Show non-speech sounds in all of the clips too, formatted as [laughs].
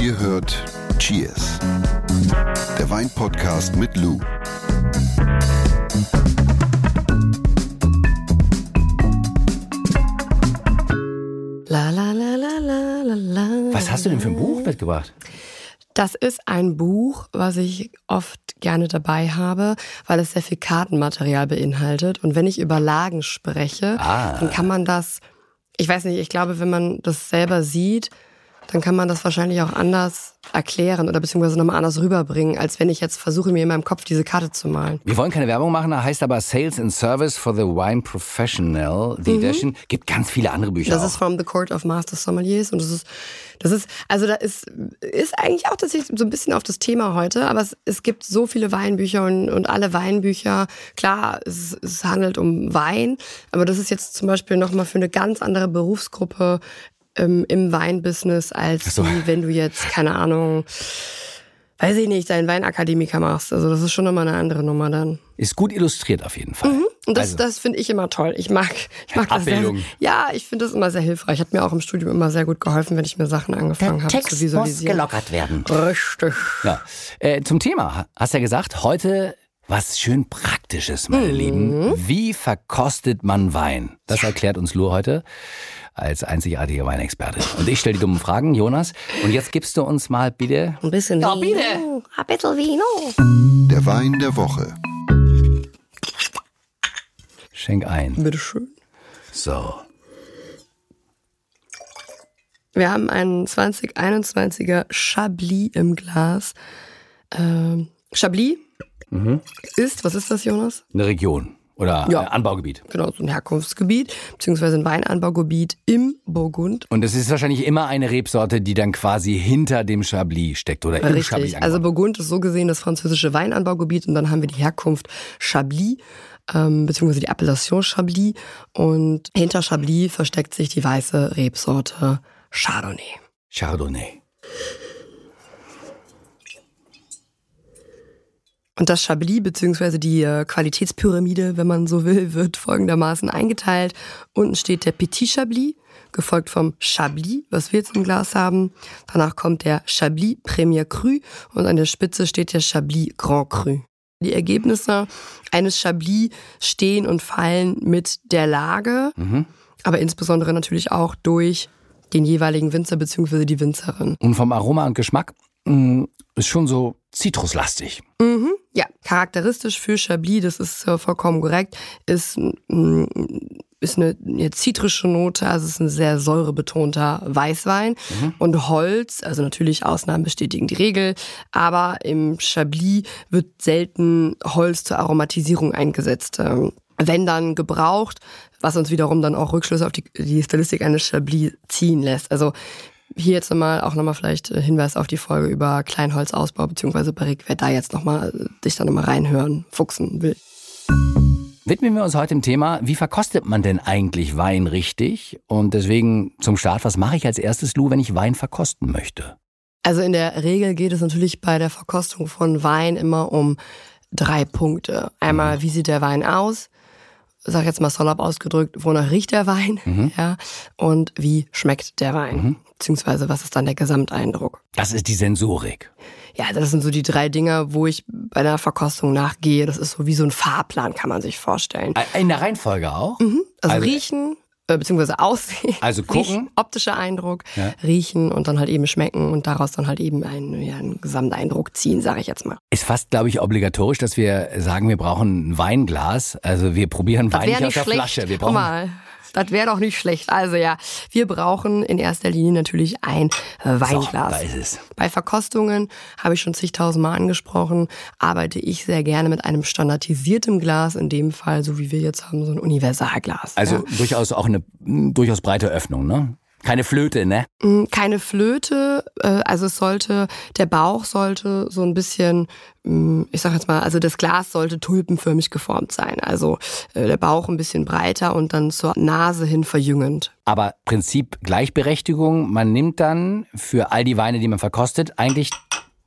Ihr hört Cheers, der Weinpodcast mit Lou. La la la la la la la. Was hast du denn für ein Buch mitgebracht? Das ist ein Buch, was ich oft gerne dabei habe, weil es sehr viel Kartenmaterial beinhaltet. Und wenn ich über Lagen spreche, Ah. dann kann man das, ich weiß nicht, ich glaube, wenn man das selber sieht, dann kann man das wahrscheinlich auch anders erklären oder beziehungsweise nochmal anders rüberbringen, als wenn ich jetzt versuche, mir in meinem Kopf diese Karte zu malen. Wir wollen keine Werbung machen, da heißt aber Sales and Service for the Wine Professional, the Edition. Gibt ganz viele andere Bücher Mhm. Das auch. ist from the Court of Master Sommeliers und das ist, das ist, also da ist, ist eigentlich auch tatsächlich so ein bisschen auf das Thema heute, aber es, es gibt so viele Weinbücher und, und alle Weinbücher, klar, es, es handelt um Wein, aber das ist jetzt zum Beispiel nochmal für eine ganz andere Berufsgruppe ähm, im Weinbusiness, als so. wie wenn du jetzt, keine Ahnung, weiß ich nicht, deinen Weinakademiker machst. Also das ist schon nochmal eine andere Nummer dann. Ist gut illustriert auf jeden Fall. Und das, Also- das finde ich immer toll. Ich mag, ich mag das sehr. Ja, ich finde das immer sehr hilfreich. Hat mir auch im Studium immer sehr gut geholfen, wenn ich mir Sachen angefangen habe zu visualisieren. gelockert werden. Richtig. Ja. Äh, zum Thema, hast ja gesagt, heute was schön Praktisches, meine Mhm. Lieben. Wie verkostet man Wein? Das erklärt uns Lur heute als einzigartiger Weinexperte. Und ich stelle die dummen Fragen, Jonas. Und jetzt gibst du uns mal bitte Ein bisschen Ja, Vino. bitte. Ein bisschen Vino. Der Wein der Woche. Schenk ein. Bitteschön. So. Wir haben einen 2021er Chablis im Glas. Ähm, Chablis ist, was ist das, Jonas? Eine Region oder Ja. äh, Anbaugebiet. Genau, so ein Herkunftsgebiet, beziehungsweise ein Weinanbaugebiet im Burgund. Und es ist wahrscheinlich immer eine Rebsorte, die dann quasi hinter dem Chablis steckt oder im Chablis Richtig. Also angebaut. Burgund ist so gesehen das französische Weinanbaugebiet und dann haben wir die Herkunft Chablis, ähm, beziehungsweise die Appellation Chablis. Und hinter Chablis versteckt sich die weiße Rebsorte Chardonnay. Chardonnay. Und das Chablis, beziehungsweise die äh, Qualitätspyramide, wenn man so will, [laughs] wird folgendermaßen eingeteilt. Unten steht der Petit Chablis, gefolgt vom Chablis, was wir jetzt im Glas haben. Danach kommt der Chablis Premier Cru und an der Spitze steht der Chablis Grand Cru. Die Ergebnisse eines Chablis stehen und fallen mit der Lage, aber insbesondere natürlich auch durch den jeweiligen Winzer beziehungsweise die Winzerin. Und vom Aroma und Geschmack ist schon so zitruslastig. Mhm. Ja, charakteristisch für Chablis, das ist äh, vollkommen korrekt, ist, mm, ist eine, eine zitrische Note, also es ist ein sehr säurebetonter Weißwein. Und Holz, also natürlich Ausnahmen bestätigen die Regel, aber im Chablis wird selten Holz zur Aromatisierung eingesetzt. Ähm, Wenn dann gebraucht, was uns wiederum dann auch Rückschlüsse auf die, die Stilistik eines Chablis ziehen lässt. Also hier jetzt nochmal auch nochmal vielleicht äh, Hinweis auf die Folge über Kleinholzausbau beziehungsweise Barrique, wer da jetzt nochmal dich da nochmal reinhören, fuchsen will. Widmen wir uns heute dem Thema, wie verkostet man denn eigentlich Wein richtig? Und deswegen zum Start, was mache ich als erstes, Lou, wenn ich Wein verkosten möchte? Also in der Regel geht es natürlich bei der Verkostung von Wein immer um drei Punkte. Einmal, wie sieht der Wein aus? Sag jetzt mal salopp ausgedrückt, wonach riecht der Wein? Ja. Und wie schmeckt der Wein? Beziehungsweise, was ist dann der Gesamteindruck? Das ist die Sensorik. Ja, das sind so die drei Dinge, wo ich bei der Verkostung nachgehe. Das ist so wie so ein Fahrplan, kann man sich vorstellen. In der Reihenfolge auch? Also, Also- riechen, äh, beziehungsweise aussehen. Also [laughs] gucken. Riechen, optischer Eindruck, Ja. riechen und dann halt eben schmecken und daraus dann halt eben einen, ja, einen Gesamteindruck ziehen, sage ich jetzt mal. Ist fast, glaube ich, obligatorisch, dass wir sagen, wir brauchen ein Weinglas. Also wir probieren Wein wär nicht aus der Flasche. Wir Guck brauchen mal, das wäre doch nicht schlecht. Also ja, wir brauchen in erster Linie natürlich ein äh, so, Weinglas. da ist es. Bei Verkostungen habe ich schon zigtausendmal angesprochen, arbeite ich sehr gerne mit einem standardisierten Glas, in dem Fall, so wie wir jetzt haben, so ein Universalglas. Also ja. durchaus auch eine durchaus breite Öffnung, ne? Keine Flöte, ne? Mm, Keine Flöte, äh, also es sollte, der Bauch sollte so ein bisschen, mm, ich sag jetzt mal, also das Glas sollte tulpenförmig geformt sein. Also äh, der Bauch ein bisschen breiter und dann zur Nase hin verjüngend. Aber Prinzip Gleichberechtigung, man nimmt dann für all die Weine, die man verkostet, eigentlich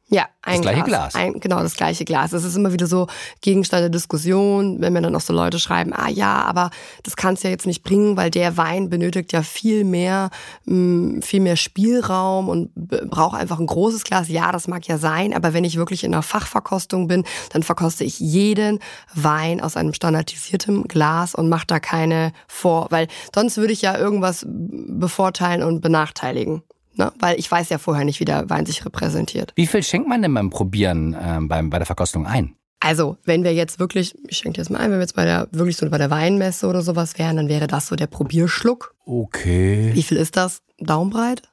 Ja, ein Das gleiche Glas. Glas. Ein, genau, das gleiche Glas. Das ist immer wieder so Gegenstand der Diskussion, wenn mir dann auch so Leute schreiben, ah ja, aber das kann es ja jetzt nicht bringen, weil der Wein benötigt ja viel mehr, mh, viel mehr Spielraum und braucht einfach ein großes Glas. Ja, das mag ja sein, aber wenn ich wirklich in einer Fachverkostung bin, dann verkoste ich jeden Wein aus einem standardisierten Glas und mache da keine vor, weil sonst würde ich ja irgendwas bevorteilen und benachteiligen. Ne? Weil ich weiß ja vorher nicht, wie der Wein sich repräsentiert. Wie viel schenkt man denn beim Probieren ähm, beim, bei der Verkostung ein? Also, wenn wir jetzt wirklich, ich schenke dir das mal ein, wenn wir jetzt bei der, wirklich so bei der Weinmesse oder sowas wären, dann wäre das so der Probierschluck. Okay. Wie viel ist das? Daumenbreit?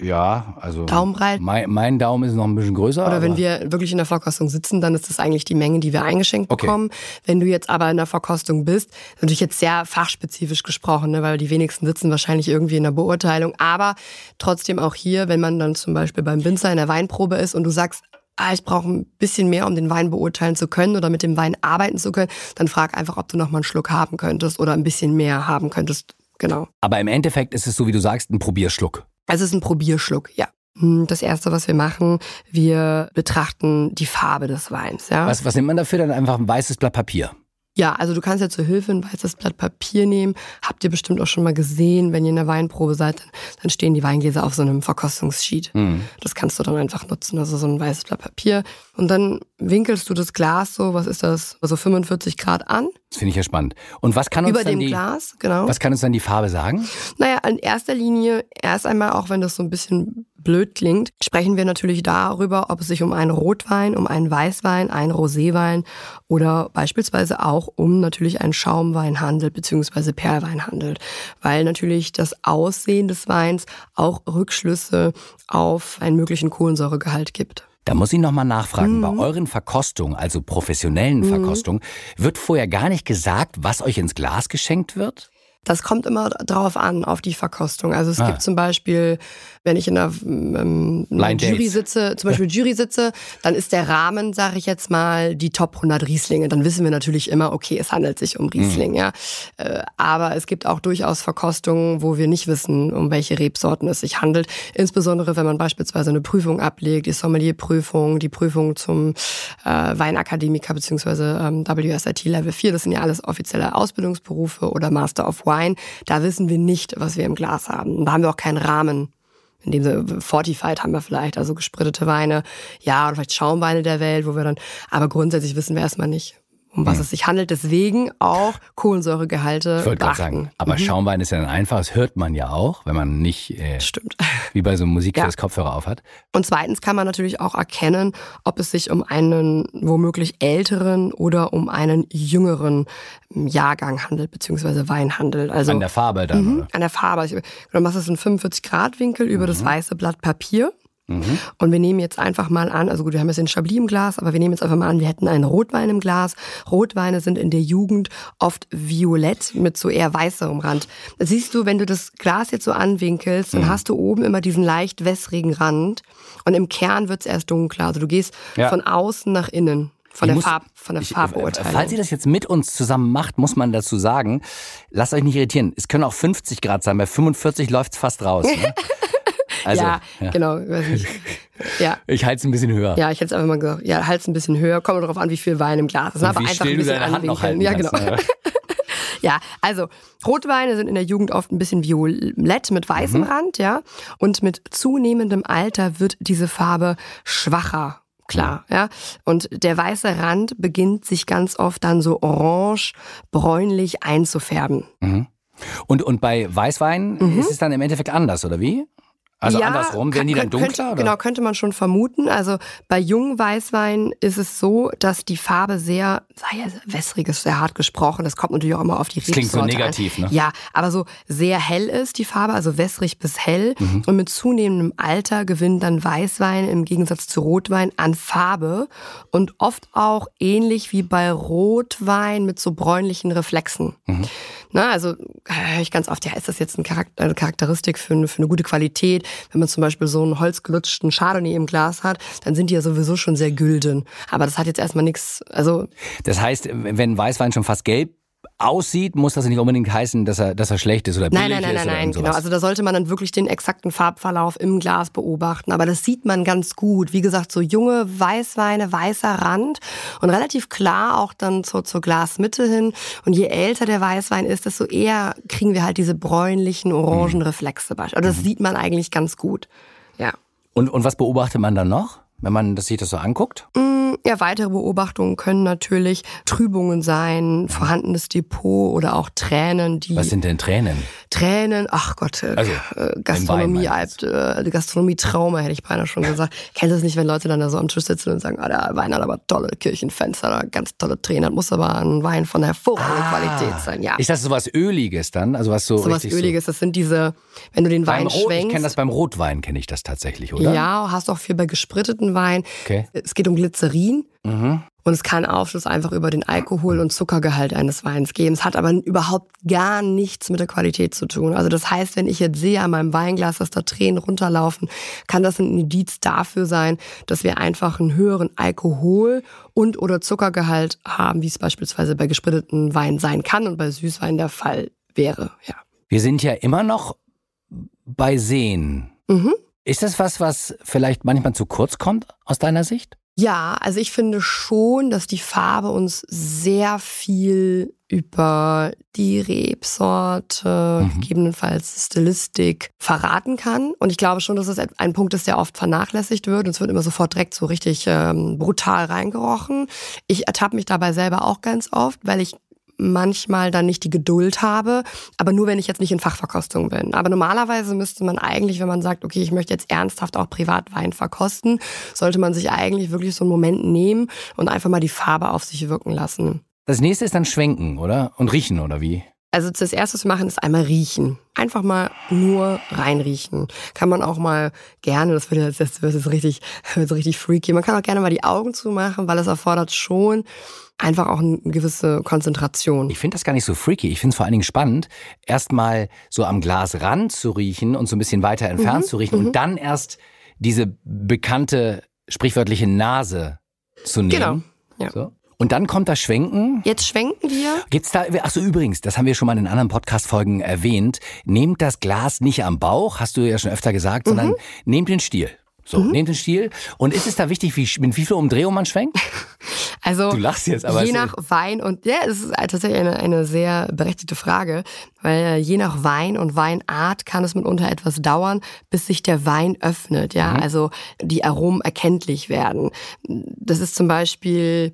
Ja, also. Daumenbreit? Mein, mein Daumen ist noch ein bisschen größer. Oder wenn wir wirklich in der Verkostung sitzen, dann ist das eigentlich die Menge, die wir eingeschenkt Okay. bekommen. Wenn du jetzt aber in der Verkostung bist, natürlich jetzt sehr fachspezifisch gesprochen, ne, weil die wenigsten sitzen wahrscheinlich irgendwie in der Beurteilung. Aber trotzdem auch hier, wenn man dann zum Beispiel beim Winzer in der Weinprobe ist und du sagst, ah, ich brauche ein bisschen mehr, um den Wein beurteilen zu können oder mit dem Wein arbeiten zu können, dann frag einfach, ob du noch mal einen Schluck haben könntest oder ein bisschen mehr haben könntest. Genau. Aber im Endeffekt ist es so, wie du sagst, ein Probierschluck. Also es ist ein Probierschluck, ja. Hm, Das erste, was wir machen, wir betrachten die Farbe des Weins, ja. Was, was nimmt man dafür? Dann einfach ein weißes Blatt Papier. Ja, also du kannst ja zur Hilfe ein weißes Blatt Papier nehmen. Habt ihr bestimmt auch schon mal gesehen, wenn ihr in der Weinprobe seid, dann, dann stehen die Weingläser auf so einem Verkostungssheet. Hm. Das kannst du dann einfach nutzen, also so ein weißes Blatt Papier. Und dann winkelst du das Glas so, was ist das, also 45 Grad an, Das finde ich ja spannend. Und was kann uns über dann dem die, Glas, genau. was kann uns dann die Farbe sagen? Naja, in erster Linie, erst einmal, auch wenn das so ein bisschen blöd klingt, sprechen wir natürlich darüber, ob es sich um einen Rotwein, um einen Weißwein, einen Roséwein oder beispielsweise auch um natürlich einen Schaumwein handelt, beziehungsweise Perlwein handelt. Weil natürlich das Aussehen des Weins auch Rückschlüsse auf einen möglichen Kohlensäuregehalt gibt. Da muss ich nochmal nachfragen. Mhm. Bei euren Verkostungen, also professionellen Verkostungen, wird vorher gar nicht gesagt, was euch ins Glas geschenkt wird? Das kommt immer drauf an, auf die Verkostung. Also es Ah. gibt zum Beispiel, wenn ich in einer, ähm, in einer Jury Dates. sitze, zum Beispiel Jury sitze, dann ist der Rahmen, sage ich jetzt mal, die Top 100 Rieslinge. Dann wissen wir natürlich immer, okay, es handelt sich um Riesling, ja. Äh, Aber es gibt auch durchaus Verkostungen, wo wir nicht wissen, um welche Rebsorten es sich handelt. Insbesondere, wenn man beispielsweise eine Prüfung ablegt, die Sommelierprüfung, die Prüfung zum äh, Weinakademiker beziehungsweise ähm, WSIT Level 4. Das sind ja alles offizielle Ausbildungsberufe oder Master of Wine. Da wissen wir nicht, was wir im Glas haben. Da haben wir auch keinen Rahmen. In dem Sinne, Fortified haben wir vielleicht, also gesprittete Weine, ja, oder vielleicht Schaumweine der Welt, wo wir dann, aber grundsätzlich wissen wir erstmal nicht, um was es sich handelt. Deswegen auch Kohlensäuregehalte Ich wollte gerade sagen, aber Schaumwein ist ja dann einfach, das hört man ja auch, wenn man nicht äh, Stimmt. [laughs] wie bei so Musik Ja. fürs Kopfhörer aufhat. Und zweitens kann man natürlich auch erkennen, ob es sich um einen womöglich älteren oder um einen jüngeren Jahrgang handelt, beziehungsweise Wein handelt. Also An der Farbe dann, Mhm, oder? an der Farbe. Ich- Du machst es in 45 Grad Winkel über Mhm. das weiße Blatt Papier. Und wir nehmen jetzt einfach mal an, also gut, wir haben jetzt den Chablis im Glas, aber wir nehmen jetzt einfach mal an, wir hätten einen Rotwein im Glas. Rotweine sind in der Jugend oft violett mit so eher weißerem Rand. Das siehst du, wenn du das Glas jetzt so anwinkelst, Mhm. dann hast du oben immer diesen leicht wässrigen Rand und im Kern wird's erst dunkler. Also du gehst Ja. von außen nach innen, von Ich der, muss- Farb, von der Ich, Farbbeurteilung. falls ihr das jetzt mit uns zusammen macht, muss man dazu sagen, lasst euch nicht irritieren. Es können auch 50 Grad sein, bei 45 läuft's fast raus. Ne? [laughs] Also, ja, ja. genau. [laughs] Ja. ich halte es ein bisschen höher. Ja, ich hätte es einfach mal gesagt, ja, halt's ein bisschen höher, kommt darauf an, wie viel Wein im Glas ist. Und aber wie einfach still ein du bisschen deine Hand noch halten. Ja, kannst, genau. ne? [laughs] Ja, also Rotweine sind in der Jugend oft ein bisschen violett mit weißem Mhm. Rand, ja. Und mit zunehmendem Alter wird diese Farbe schwacher. Klar, ja. Und der weiße Rand beginnt sich ganz oft dann so orange, bräunlich einzufärben. Und, und bei Weißwein ist es dann im Endeffekt anders, oder wie? Also. Ja, andersrum, werden die dann dunkler? Könnte, oder? genau, könnte man schon vermuten. Also bei jungen Weißwein ist es so, dass die Farbe sehr, sei ja wässrig ist sehr hart gesprochen, das kommt natürlich auch immer auf die Das klingt so Rebsorte negativ, an. ne? Ja, aber so sehr hell ist die Farbe, also wässrig bis hell. Mhm. Und mit zunehmendem Alter gewinnt dann Weißwein im Gegensatz zu Rotwein an Farbe und oft auch ähnlich wie bei Rotwein mit so bräunlichen Reflexen. Mhm. Na, also höre ich ganz oft, ja, ist das jetzt ein Charakter, eine Charakteristik für eine, für eine gute Qualität? Wenn man zum Beispiel so einen holzgelutschten Chardonnay im Glas hat, dann sind die ja sowieso schon sehr gülden. Aber das hat jetzt erstmal nichts, also Das heißt, wenn Weißwein schon fast gelb aussieht, muss das nicht unbedingt heißen, dass er, dass er schlecht ist oder billig Nein, nein, nein, ist nein, nein, irgend genau. Also da sollte man dann wirklich den exakten Farbverlauf im Glas beobachten. Aber das sieht man ganz gut. Wie gesagt, so junge Weißweine, weißer Rand und relativ klar auch dann zur, zur Glasmitte hin. Und je älter der Weißwein ist, desto eher kriegen wir halt diese bräunlichen, orangen Mhm. Reflexe. Also das sieht man eigentlich ganz gut. Ja. Und, und was beobachtet man dann noch, wenn man das, sich das so anguckt? Ja, weitere Beobachtungen können natürlich Trübungen sein, vorhandenes Depot oder auch Tränen, die Was sind denn Tränen? Tränen, ach Gott, äh, Also, Gastronomie, meinst äh, Gastronomie-Trauma, hätte ich beinahe schon gesagt. [laughs] Kennst du das nicht, wenn Leute dann da so am Tisch sitzen und sagen, ah, der Wein hat aber tolle Kirchenfenster, oder ganz tolle Tränen, das muss aber ein Wein von hervorragender Qualität sein, ja. Ist das sowas Öliges dann? Also was so so was Öliges, das sind diese, wenn du den so beim Wein Rot, ich schwenkst. kenne das beim Rotwein, kenne ich das tatsächlich, oder? Ja, hast auch viel bei gespritteten Wein. Okay. Es geht um Glycerin. Mhm. Und es kann Aufschluss einfach über den Alkohol- und Zuckergehalt eines Weins geben. Es hat aber überhaupt gar nichts mit der Qualität zu tun. Also das heißt, wenn ich jetzt sehe an meinem Weinglas, dass da Tränen runterlaufen, kann das ein Indiz dafür sein, dass wir einfach einen höheren Alkohol- und oder Zuckergehalt haben, wie es beispielsweise bei gespritteten Weinen sein kann und bei Süßwein der Fall wäre. Ja. Wir sind ja immer noch bei Seen. Mhm. Ist das was, was vielleicht manchmal zu kurz kommt aus deiner Sicht? Ja, also ich finde schon, dass die Farbe uns sehr viel über die Rebsorte, Mhm. gegebenenfalls Stilistik verraten kann. Und ich glaube schon, dass es ein Punkt ist, der oft vernachlässigt wird. Und es wird immer sofort direkt so richtig ähm, brutal reingerochen. Ich ertappe mich dabei selber auch ganz oft, weil ich manchmal dann nicht die Geduld habe, aber nur wenn ich jetzt nicht in Fachverkostung bin. Aber normalerweise müsste man eigentlich, wenn man sagt, okay, ich möchte jetzt ernsthaft auch Privatwein verkosten, sollte man sich eigentlich wirklich so einen Moment nehmen und einfach mal die Farbe auf sich wirken lassen. Das nächste ist dann Schwenken, oder? Und riechen, oder wie? Also das erste, was wir machen, ist einmal riechen. Einfach mal nur reinriechen. Kann man auch mal gerne, das wird jetzt, das wird jetzt richtig, [laughs] wird so richtig freaky. Man kann auch gerne mal die Augen zumachen, weil es erfordert schon einfach auch eine gewisse Konzentration. Ich finde das gar nicht so freaky. Ich finde es vor allen Dingen spannend, erstmal so am Glasrand zu riechen und so ein bisschen weiter entfernt Mhm, zu riechen und dann erst diese bekannte sprichwörtliche Nase zu nehmen. Genau. Ja. So. Und dann kommt das Schwenken. Jetzt schwenken wir. Gibt's da, ach so übrigens, das haben wir schon mal in anderen Podcast-Folgen erwähnt. Nehmt das Glas nicht am Bauch, hast du ja schon öfter gesagt, sondern nehmt den Stiel. So, nehmt den Stiel. Und ist es da wichtig, wie, mit wie viel Umdrehung man schwenkt? [laughs] Also Du lachst jetzt, aber je nach Wein und ja, es ist tatsächlich eine, eine sehr berechtigte Frage, weil äh, je nach Wein und Weinart kann es mitunter etwas dauern, bis sich der Wein öffnet, ja, also die Aromen erkenntlich werden. Das ist zum Beispiel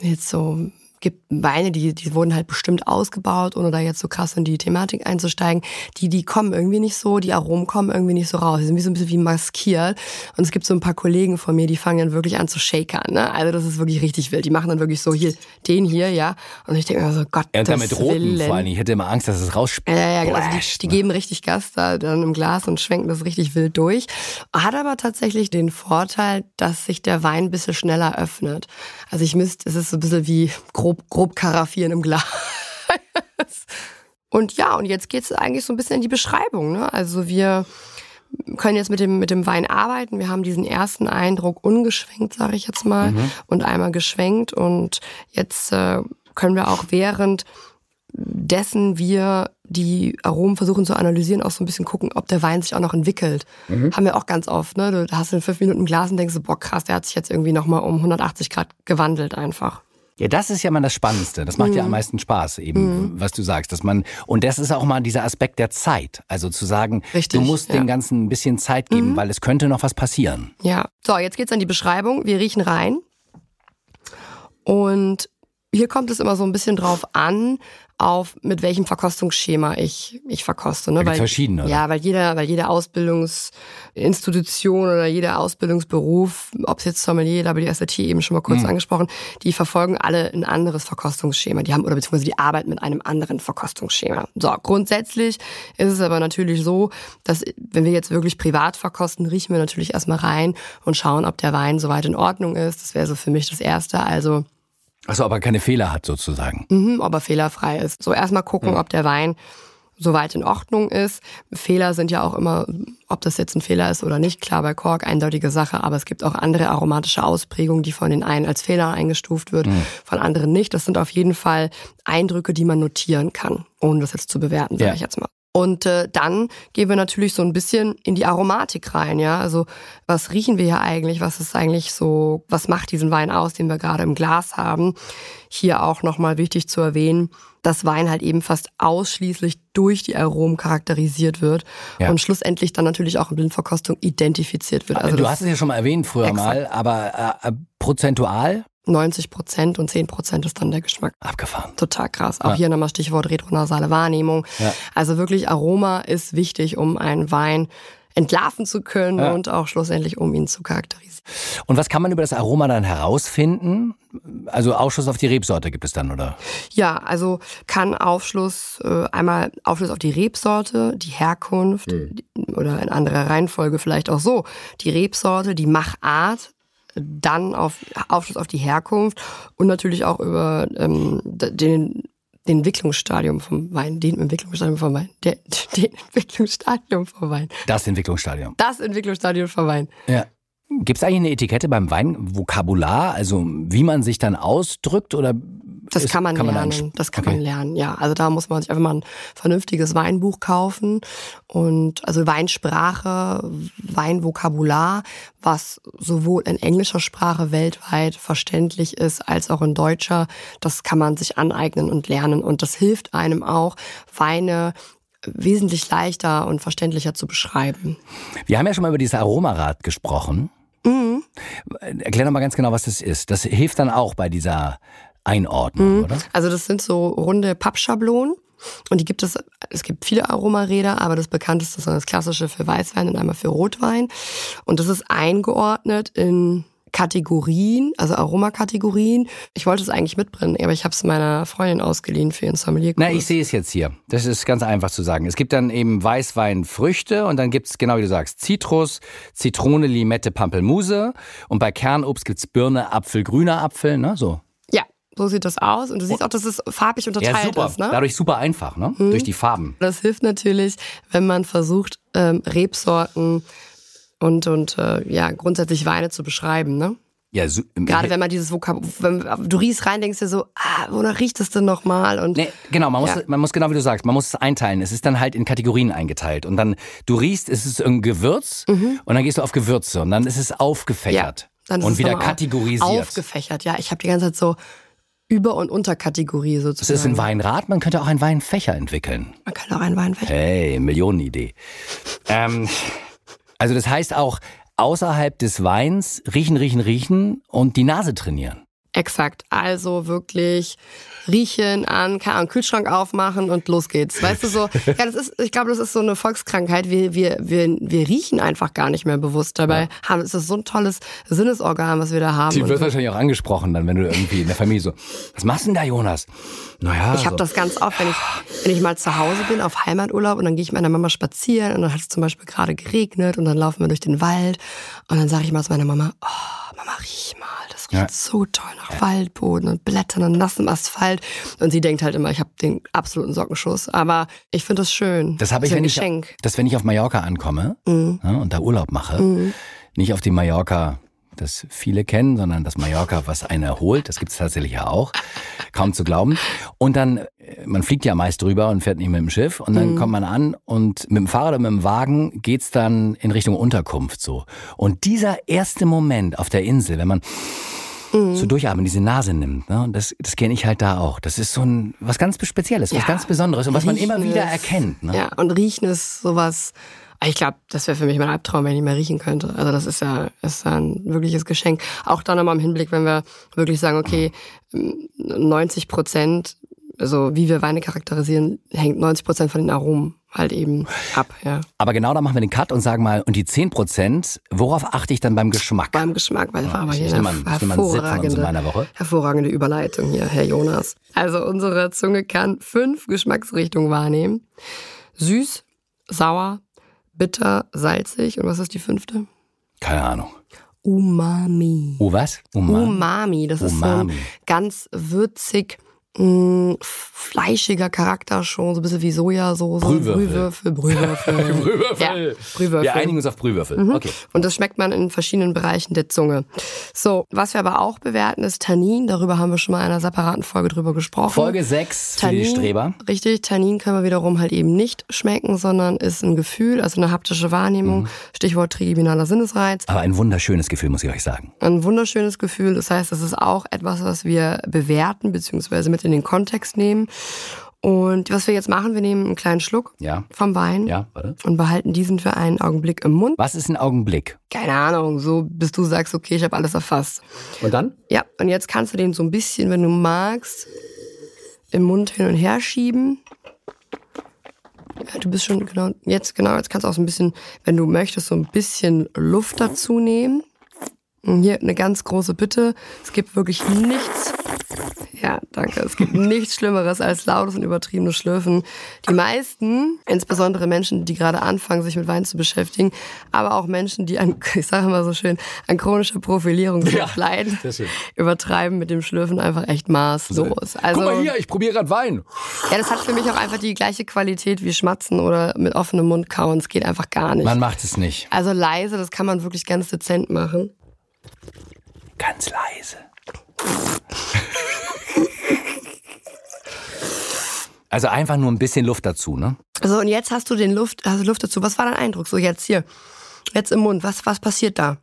jetzt so gibt Weine, die, die wurden halt bestimmt ausgebaut, ohne da jetzt so krass in die Thematik einzusteigen. Die, die kommen irgendwie nicht so, die Aromen kommen irgendwie nicht so raus. Die sind wie so ein bisschen wie maskiert. Und es gibt so ein paar Kollegen von mir, die fangen dann wirklich an zu shakern. Ne? Also das ist wirklich richtig wild. Die machen dann wirklich so hier, den hier, ja. Und ich denke mir so, Gott, Ja, und damit roten Willen. vor allem. Ich hätte immer Angst, dass es raus. Ja, ja, genau. Also die, die ne? geben richtig Gas da dann im Glas und schwenken das richtig wild durch. Hat aber tatsächlich den Vorteil, dass sich der Wein ein bisschen schneller öffnet. Also ich müsste, es ist so ein bisschen wie grob, grob karaffieren im Glas. Und ja, und jetzt geht's eigentlich so ein bisschen in die Beschreibung. Ne? Also wir können jetzt mit dem, mit dem Wein arbeiten. Wir haben diesen ersten Eindruck ungeschwenkt, sage ich jetzt mal, und einmal geschwenkt. Und jetzt äh, können wir auch während dessen wir die Aromen versuchen zu analysieren, auch so ein bisschen gucken, ob der Wein sich auch noch entwickelt. Haben wir auch ganz oft. Ne? Du hast in fünf Minuten ein Glas und denkst so, boah krass, der hat sich jetzt irgendwie nochmal um 180 Grad gewandelt einfach. Ja, das ist ja mal das Spannendste. Das macht ja Mhm. am meisten Spaß, eben, was du sagst, dass man, und das ist auch mal dieser Aspekt der Zeit. Also zu sagen, Richtig, du musst ja. Mhm. dem Ganzen ein bisschen Zeit geben, weil es könnte noch was passieren. Ja. So, jetzt geht's an die Beschreibung. Wir riechen rein. Und hier kommt es immer so ein bisschen drauf an, auf mit welchem Verkostungsschema ich, ich verkoste. Ne? Gibt's verschiedene, oder? Ja, weil jeder, weil jede Ausbildungsinstitution oder jeder Ausbildungsberuf, ob es jetzt Sommelier, WSRT eben schon mal Mhm. kurz angesprochen, die verfolgen alle ein anderes Verkostungsschema. Die haben, oder beziehungsweise die arbeiten mit einem anderen Verkostungsschema. So, grundsätzlich ist es aber natürlich so, dass wenn wir jetzt wirklich privat verkosten, riechen wir natürlich erstmal rein und schauen, ob der Wein soweit in Ordnung ist. Das wäre so für mich das Erste. Also, Achso, aber keine Fehler hat sozusagen. mhm, ob er fehlerfrei ist. So erstmal gucken, ob der Wein soweit in Ordnung ist. Fehler sind ja auch immer, ob das jetzt ein Fehler ist oder nicht, klar bei Kork eindeutige Sache, aber es gibt auch andere aromatische Ausprägungen, die von den einen als Fehler eingestuft wird, mhm. von anderen nicht. Das sind auf jeden Fall Eindrücke, die man notieren kann, ohne das jetzt zu bewerten, sage ja. ich jetzt mal. Und äh, dann gehen wir natürlich so ein bisschen in die Aromatik rein, ja. Also was riechen wir hier eigentlich? Was ist eigentlich so, was macht diesen Wein aus, den wir gerade im Glas haben? Hier auch nochmal wichtig zu erwähnen, dass Wein halt eben fast ausschließlich durch die Aromen charakterisiert wird ja. und schlussendlich dann natürlich auch in Blindverkostung identifiziert wird. Also du hast es ja schon mal erwähnt früher exakt. mal, aber äh, äh prozentual 90 Prozent und 10 Prozent ist dann der Geschmack. Abgefahren. Total krass. Auch ja. hier nochmal Stichwort retronasale Wahrnehmung. Ja. Also wirklich Aroma ist wichtig, um einen Wein entlarven zu können ja. und auch schlussendlich um ihn zu charakterisieren. Und was kann man über das Aroma dann herausfinden? Also Aufschluss auf die Rebsorte gibt es dann, oder? Ja, also kann Aufschluss äh, einmal Aufschluss auf die Rebsorte, die Herkunft mhm. oder in anderer Reihenfolge vielleicht auch so. Die Rebsorte, die Machart, dann auf Aufschluss auf die Herkunft und natürlich auch über ähm, den den Entwicklungsstadium vom Wein, den Entwicklungsstadium vom Wein, der, [laughs] den Entwicklungsstadium vom Wein. Das Entwicklungsstadium. Das Entwicklungsstadium vom Wein. Ja. Gibt es eigentlich eine Etikette beim Wein, Vokabular, also wie man sich dann ausdrückt oder das ist, kann man kann lernen. Man das kann okay. man lernen, ja. Also da muss man sich einfach mal ein vernünftiges Weinbuch kaufen und also Weinsprache, Weinvokabular, was sowohl in englischer Sprache weltweit verständlich ist als auch in deutscher. Das kann man sich aneignen und lernen und das hilft einem auch, Weine wesentlich leichter und verständlicher zu beschreiben. Wir haben ja schon mal über dieses Aromarad gesprochen. Mhm. Erklär doch mal ganz genau, was das ist. Das hilft dann auch bei dieser Einordnung, mhm. oder? Also das sind so runde Pappschablonen. Und die gibt es, es gibt viele Aromaräder, aber das bekannteste ist das klassische für Weißwein und einmal für Rotwein. Und das ist eingeordnet in Kategorien, also Aromakategorien. Ich wollte es eigentlich mitbringen, aber ich habe es meiner Freundin ausgeliehen für ihren Sommelier. Na, ich sehe es jetzt hier. Das ist ganz einfach zu sagen. Es gibt dann eben Weißwein, Früchte und dann gibt es, genau wie du sagst, Zitrus, Zitrone, Limette, Pampelmuse und bei Kernobst gibt es Birne, Apfel, grüner Apfel, ne, so. So sieht das aus. Und du siehst auch, dass es farbig unterteilt ja, super. ist. Ne? Dadurch super einfach, ne? Mhm. Durch die Farben. Das hilft natürlich, wenn man versucht, ähm, Rebsorten und, und äh, ja, grundsätzlich Weine zu beschreiben, ne? Ja, so, Gerade wenn man dieses Vokab, wenn du riechst rein, denkst du so, ah, wonach riecht es denn nochmal? Und nee, genau, man muss, ja. man muss genau wie du sagst, man muss es einteilen. Es ist dann halt in Kategorien eingeteilt und dann du riechst, es ist ein Gewürz mhm. und dann gehst du auf Gewürze und dann ist es aufgefächert ja, dann ist und es wieder kategorisiert. Aufgefächert, ja. Ich habe die ganze Zeit so über- und Unterkategorie sozusagen. Das ist ein Weinrad, man könnte auch einen Weinfächer entwickeln. Man könnte auch einen Weinfächer. Hey, Millionenidee. ähm, also das heißt auch außerhalb des Weins riechen, riechen, riechen und die Nase trainieren. Exakt. Also wirklich riechen an, kann einen Kühlschrank aufmachen und los geht's. Weißt du so, [laughs] ja, das ist, ich glaube, das ist so eine Volkskrankheit. Wir, wir, wir, wir riechen einfach gar nicht mehr bewusst. Dabei ja. haben, ist das so ein tolles Sinnesorgan, was wir da haben. Die wird wahrscheinlich auch angesprochen dann, wenn du irgendwie in der Familie so, was machst du denn da, Jonas? Naja. Ich habe so. das ganz oft, wenn ich, wenn ich mal zu Hause bin auf Heimaturlaub und dann gehe ich mit meiner Mama spazieren und dann hat es zum Beispiel gerade geregnet und dann laufen wir durch den Wald und dann sage ich mal zu meiner Mama, oh, Mama, riech mal, das riecht ja. so toll nach ja. Waldboden und Blättern und nassem Asphalt. Und sie denkt halt immer, ich habe den absoluten Sockenschuss. Aber ich finde das schön. Das habe ich, wenn Geschenk. ich, das, wenn ich auf Mallorca ankomme mhm. ja, und da Urlaub mache, mhm. nicht auf die Mallorca das viele kennen, sondern das Mallorca, was einen erholt. Das gibt es tatsächlich ja auch. Kaum zu glauben. Und dann, äh, man fliegt ja meist drüber und fährt nicht mit dem Schiff. Und dann mhm. kommt man an und mit dem Fahrrad oder mit dem Wagen geht's dann in Richtung Unterkunft so. Und dieser erste Moment auf der Insel, wenn man mhm. so durchatmen, diese Nase nimmt. Ne? Und das, das kenne ich halt da auch. Das ist so ein was ganz Spezielles, was ja. ganz Besonderes und was man immer wieder erkennt. Ne? Ja, und Riechen ist sowas ich glaube, das wäre für mich mein Albtraum, wenn ich mehr riechen könnte. Also das ist ja, ist ja ein wirkliches Geschenk. Auch dann nochmal im Hinblick, wenn wir wirklich sagen, okay, 90 Prozent, also wie wir Weine charakterisieren, hängt 90 Prozent von den Aromen halt eben ab. Ja. Aber genau da machen wir den Cut und sagen mal, und die 10 Prozent, worauf achte ich dann beim Geschmack? Beim Geschmack, weil das war aber hier eine hervorragende, hervorragende Überleitung hier, Herr Jonas. Also unsere Zunge kann fünf Geschmacksrichtungen wahrnehmen. Süß, sauer, bitter, salzig. Und was ist die fünfte? Keine Ahnung. Umami. Oh, was? Umami. Umami. Das Umami. ist so ein ganz würzig mh, fleischiger Charakter schon, so ein bisschen wie Sojasauce. Brühwürfel. Brühwürfel, Brühwürfel. [laughs] Brühwürfel. Ja, Brühwürfel. Wir einigen uns auf Brühwürfel. Okay. Und das schmeckt man in verschiedenen Bereichen der Zunge. So, was wir aber auch bewerten, ist Tannin. Darüber haben wir schon mal in einer separaten Folge drüber gesprochen. Folge 6 für die Streber. Richtig, Tannin können wir wiederum halt eben nicht schmecken, sondern ist ein Gefühl, also eine haptische Wahrnehmung. Mhm. Stichwort trigeminaler Sinnesreiz. Aber ein wunderschönes Gefühl, muss ich euch sagen. Ein wunderschönes Gefühl. Das heißt, das ist auch etwas, was wir bewerten bzw. mit in den Kontext nehmen. Und was wir jetzt machen, wir nehmen einen kleinen Schluck Ja. vom Wein Ja, und behalten diesen für einen Augenblick im Mund. Was ist ein Augenblick? Keine Ahnung, so bis du sagst, okay, ich habe alles erfasst. Und dann? Ja, und jetzt kannst du den so ein bisschen, wenn du magst, im Mund hin und her schieben. Ja, du bist schon genau jetzt genau jetzt kannst du auch so ein bisschen, wenn du möchtest, so ein bisschen Luft dazu nehmen. Und hier eine ganz große Bitte: Es gibt wirklich nichts. Danke. Es gibt nichts Schlimmeres als lautes und übertriebenes Schlürfen. Die meisten, insbesondere Menschen, die gerade anfangen, sich mit Wein zu beschäftigen, aber auch Menschen, die an, [laughs] ich sage immer so schön, an chronischer Profilierung Ja, leiden, übertreiben mit dem Schlürfen einfach echt maßlos. Also, Guck mal hier, ich probiere gerade Wein. ja, das hat für mich auch einfach die gleiche Qualität wie Schmatzen oder mit offenem Mund kauen. Es geht einfach gar nicht. Man macht es nicht. Also leise, das kann man wirklich ganz dezent machen. Ganz leise. [laughs] Also einfach nur ein bisschen Luft dazu, ne? So, und jetzt hast du den Luft, hast du Luft dazu. Was war dein Eindruck? So, jetzt hier. Jetzt im Mund. Was, was passiert da?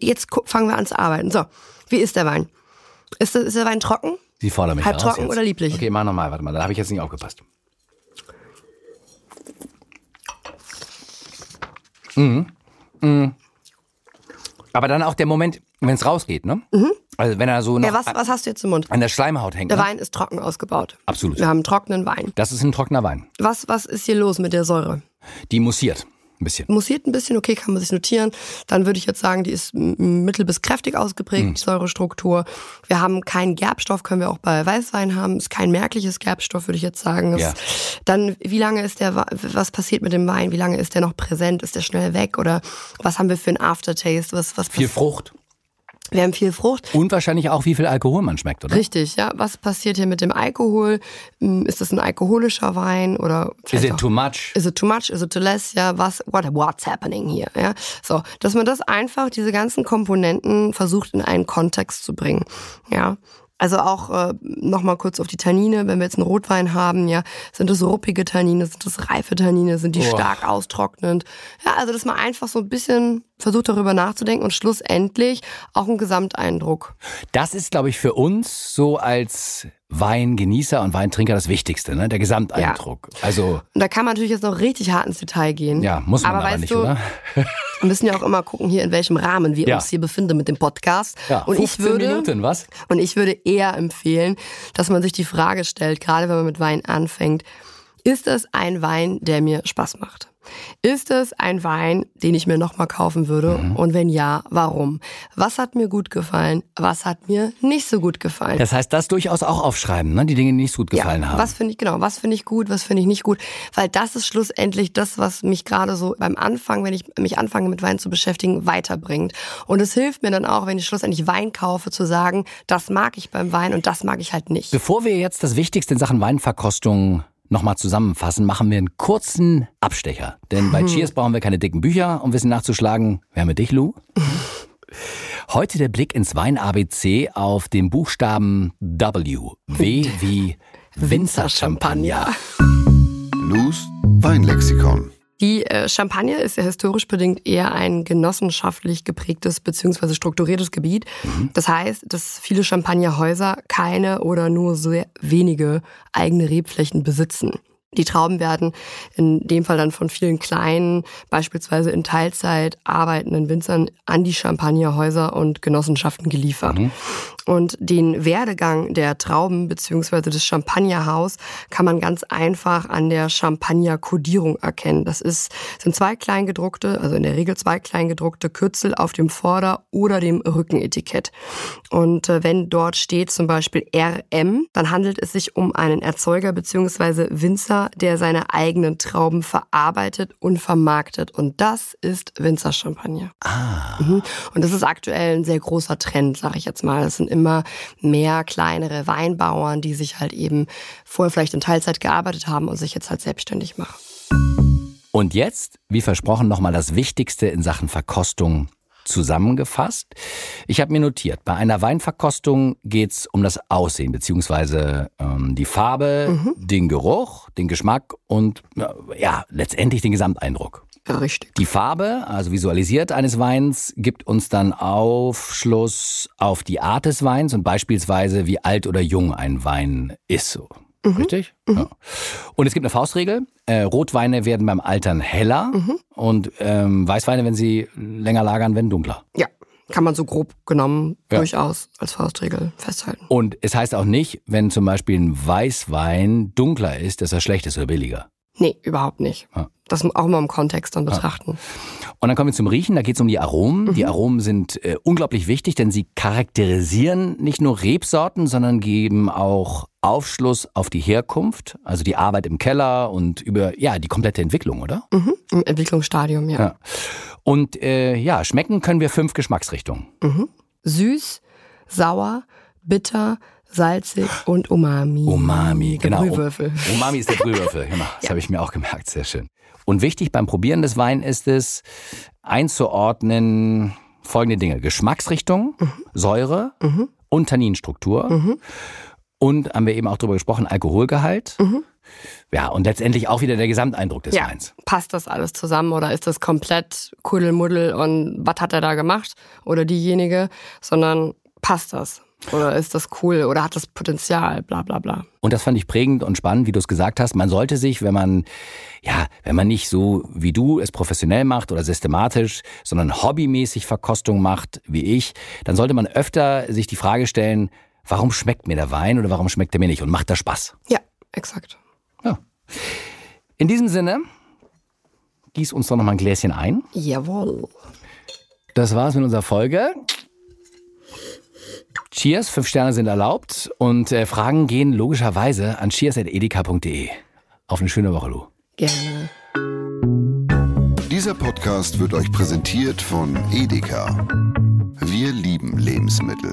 Jetzt fangen wir an zu arbeiten. So, wie ist der Wein? Ist, ist der Wein trocken? Sie fordern mich Halb trocken oder lieblich? Okay, mach nochmal, warte mal, da habe ich jetzt nicht aufgepasst. Mhm. Mhm. Aber dann auch der Moment, wenn es rausgeht, ne? Also wenn er so noch Mhm. Ja, was, was hast du jetzt im Mund? an der Schleimhaut hängt. Der Ne? Wein ist trocken ausgebaut. Absolut. Wir haben einen trockenen Wein. Das ist ein trockener Wein. Was, was ist hier los mit der Säure? Die mussiert ein bisschen. Mussiert ein bisschen, okay, kann man sich notieren. Dann würde ich jetzt sagen, die ist mittel- bis kräftig ausgeprägt, Hm. die Säurestruktur. Wir haben keinen Gerbstoff, können wir auch bei Weißwein haben. Ist kein merkliches Gerbstoff, würde ich jetzt sagen. Ja. Dann, wie lange ist der, Wa- was passiert mit dem Wein? Wie lange ist der noch präsent? Ist der schnell weg? Oder was haben wir für ein Aftertaste? Was, was Viel Frucht. Wir haben viel Frucht. Und wahrscheinlich auch, wie viel Alkohol man schmeckt, oder? Richtig, ja. Was passiert hier mit dem Alkohol? Hm, Ist das ein alkoholischer Wein oder Is it auch- too much? Is it too much? Is it too less? Ja, was, what, what's happening here? Ja, so, dass man das einfach, diese ganzen Komponenten versucht in einen Kontext zu bringen. Ja. Also auch äh, nochmal kurz auf die Tannine, wenn wir jetzt einen Rotwein haben, ja, sind das ruppige Tannine, sind das reife Tannine, sind die Boah. stark austrocknend. Ja, also dass man einfach so ein bisschen versucht darüber nachzudenken und schlussendlich auch einen Gesamteindruck. Das ist, glaube ich, für uns so als Weingenießer und Weintrinker das Wichtigste, ne? Der Gesamteindruck. Also, Und da kann man natürlich jetzt noch richtig hart ins Detail gehen. ja, muss man aber, weißt nicht, du, oder? Wir müssen ja auch immer gucken hier, in welchem Rahmen wir Ja. uns hier befinden mit dem Podcast. Ja, und ich 15 würde, Minuten, was? und ich würde eher empfehlen, dass man sich die Frage stellt, gerade wenn man mit Wein anfängt, ist das ein Wein, der mir Spaß macht? Ist es ein Wein, den ich mir nochmal kaufen würde? Mhm. Und wenn ja, warum? Was hat mir gut gefallen? Was hat mir nicht so gut gefallen? Das heißt, das durchaus auch aufschreiben, ne? Die Dinge, die nicht so gut gefallen ja, haben. Was finde ich, genau, was finde ich gut, was finde ich nicht gut. Weil das ist schlussendlich das, was mich gerade so beim Anfang, wenn ich mich anfange mit Wein zu beschäftigen, weiterbringt. Und es hilft mir dann auch, wenn ich schlussendlich Wein kaufe, zu sagen, das mag ich beim Wein und das mag ich halt nicht. Bevor wir jetzt das Wichtigste in Sachen Weinverkostung nochmal zusammenfassen, machen wir einen kurzen Abstecher. Denn bei [laughs] Cheers brauchen wir keine dicken Bücher, um Wissen nachzuschlagen. Wer mit dich, Lou? [laughs] Heute der Blick ins Wein-ABC auf den Buchstaben W. W wie [laughs] Winzer Champagner. Lus Weinlexikon. Die äh, Champagne ist ja historisch bedingt eher ein genossenschaftlich geprägtes bzw. strukturiertes Gebiet. Das heißt, dass viele Champagnerhäuser keine oder nur sehr wenige eigene Rebflächen besitzen. Die Trauben werden in dem Fall dann von vielen kleinen, beispielsweise in Teilzeit arbeitenden Winzern an die Champagnerhäuser und Genossenschaften geliefert. Und den Werdegang der Trauben beziehungsweise des Champagnerhaus kann man ganz einfach an der Champagner-Kodierung erkennen. Das ist, sind zwei kleingedruckte, also in der Regel zwei kleingedruckte Kürzel auf dem Vorder- oder dem Rückenetikett. Und äh, wenn dort steht zum Beispiel RM, dann handelt es sich um einen Erzeuger beziehungsweise Winzer, der seine eigenen Trauben verarbeitet und vermarktet. Und das ist Winzer Champagner. Ah. Mhm. Und das ist aktuell ein sehr großer Trend, sage ich jetzt mal. Das sind immer mehr kleinere Weinbauern, die sich halt eben vorher vielleicht in Teilzeit gearbeitet haben und sich jetzt halt selbstständig machen. Und jetzt, wie versprochen, nochmal das Wichtigste in Sachen Verkostung zusammengefasst. Ich habe mir notiert, bei einer Weinverkostung geht's um das Aussehen, beziehungsweise ähm, die Farbe, mhm. den Geruch, den Geschmack und ja, letztendlich den Gesamteindruck. Richtig. Die Farbe, also visualisiert eines Weins, gibt uns dann Aufschluss auf die Art des Weins und beispielsweise, wie alt oder jung ein Wein ist. Mhm. Richtig? Mhm. Ja. Und es gibt eine Faustregel. Äh, Rotweine werden beim Altern heller mhm. und ähm, Weißweine, wenn sie länger lagern, werden dunkler. Ja, kann man so grob genommen ja. durchaus als Faustregel festhalten. Und es heißt auch nicht, wenn zum Beispiel ein Weißwein dunkler ist, dass er schlecht ist oder billiger. Nee, überhaupt nicht. Ja. Das auch mal im Kontext dann betrachten. Und dann kommen wir zum Riechen, da geht es um die Aromen. Mhm. Die Aromen sind äh, unglaublich wichtig, denn sie charakterisieren nicht nur Rebsorten, sondern geben auch Aufschluss auf die Herkunft, also die Arbeit im Keller und über ja die komplette Entwicklung, oder? Mhm. Im Entwicklungsstadium, ja. ja. Und äh, ja, schmecken können wir fünf Geschmacksrichtungen. Mhm. Süß, sauer, bitter, salzig und Umami. Umami, der genau. Brühwürfel. Umami ist der [laughs] Brühwürfel, genau. Das ja. habe ich mir auch gemerkt, sehr schön. Und wichtig beim Probieren des Weins ist es, einzuordnen folgende Dinge. Geschmacksrichtung, mhm. Säure mhm. und Tanninstruktur. Mhm. Und haben wir eben auch darüber gesprochen, Alkoholgehalt. Mhm. Ja, und letztendlich auch wieder der Gesamteindruck des ja. Weins. Passt das alles zusammen oder ist das komplett Kuddelmuddel und was hat er da gemacht oder diejenige, sondern passt das? Oder ist das cool oder hat das Potenzial, bla bla bla. Und das fand ich prägend und spannend, wie du es gesagt hast. Man sollte sich, wenn man, ja, wenn man nicht so wie du es professionell macht oder systematisch, sondern hobbymäßig Verkostung macht, wie ich, dann sollte man öfter sich die Frage stellen, warum schmeckt mir der Wein oder warum schmeckt er mir nicht und macht das Spaß? Ja, exakt. Ja. In diesem Sinne, gieß uns doch noch mal ein Gläschen ein. Jawohl. Das war's mit unserer Folge. Cheers, fünf Sterne sind erlaubt und äh, Fragen gehen logischerweise an cheers.edeka.de. Auf eine schöne Woche, Lu. Gerne. Dieser Podcast wird euch präsentiert von Edeka. Wir lieben Lebensmittel.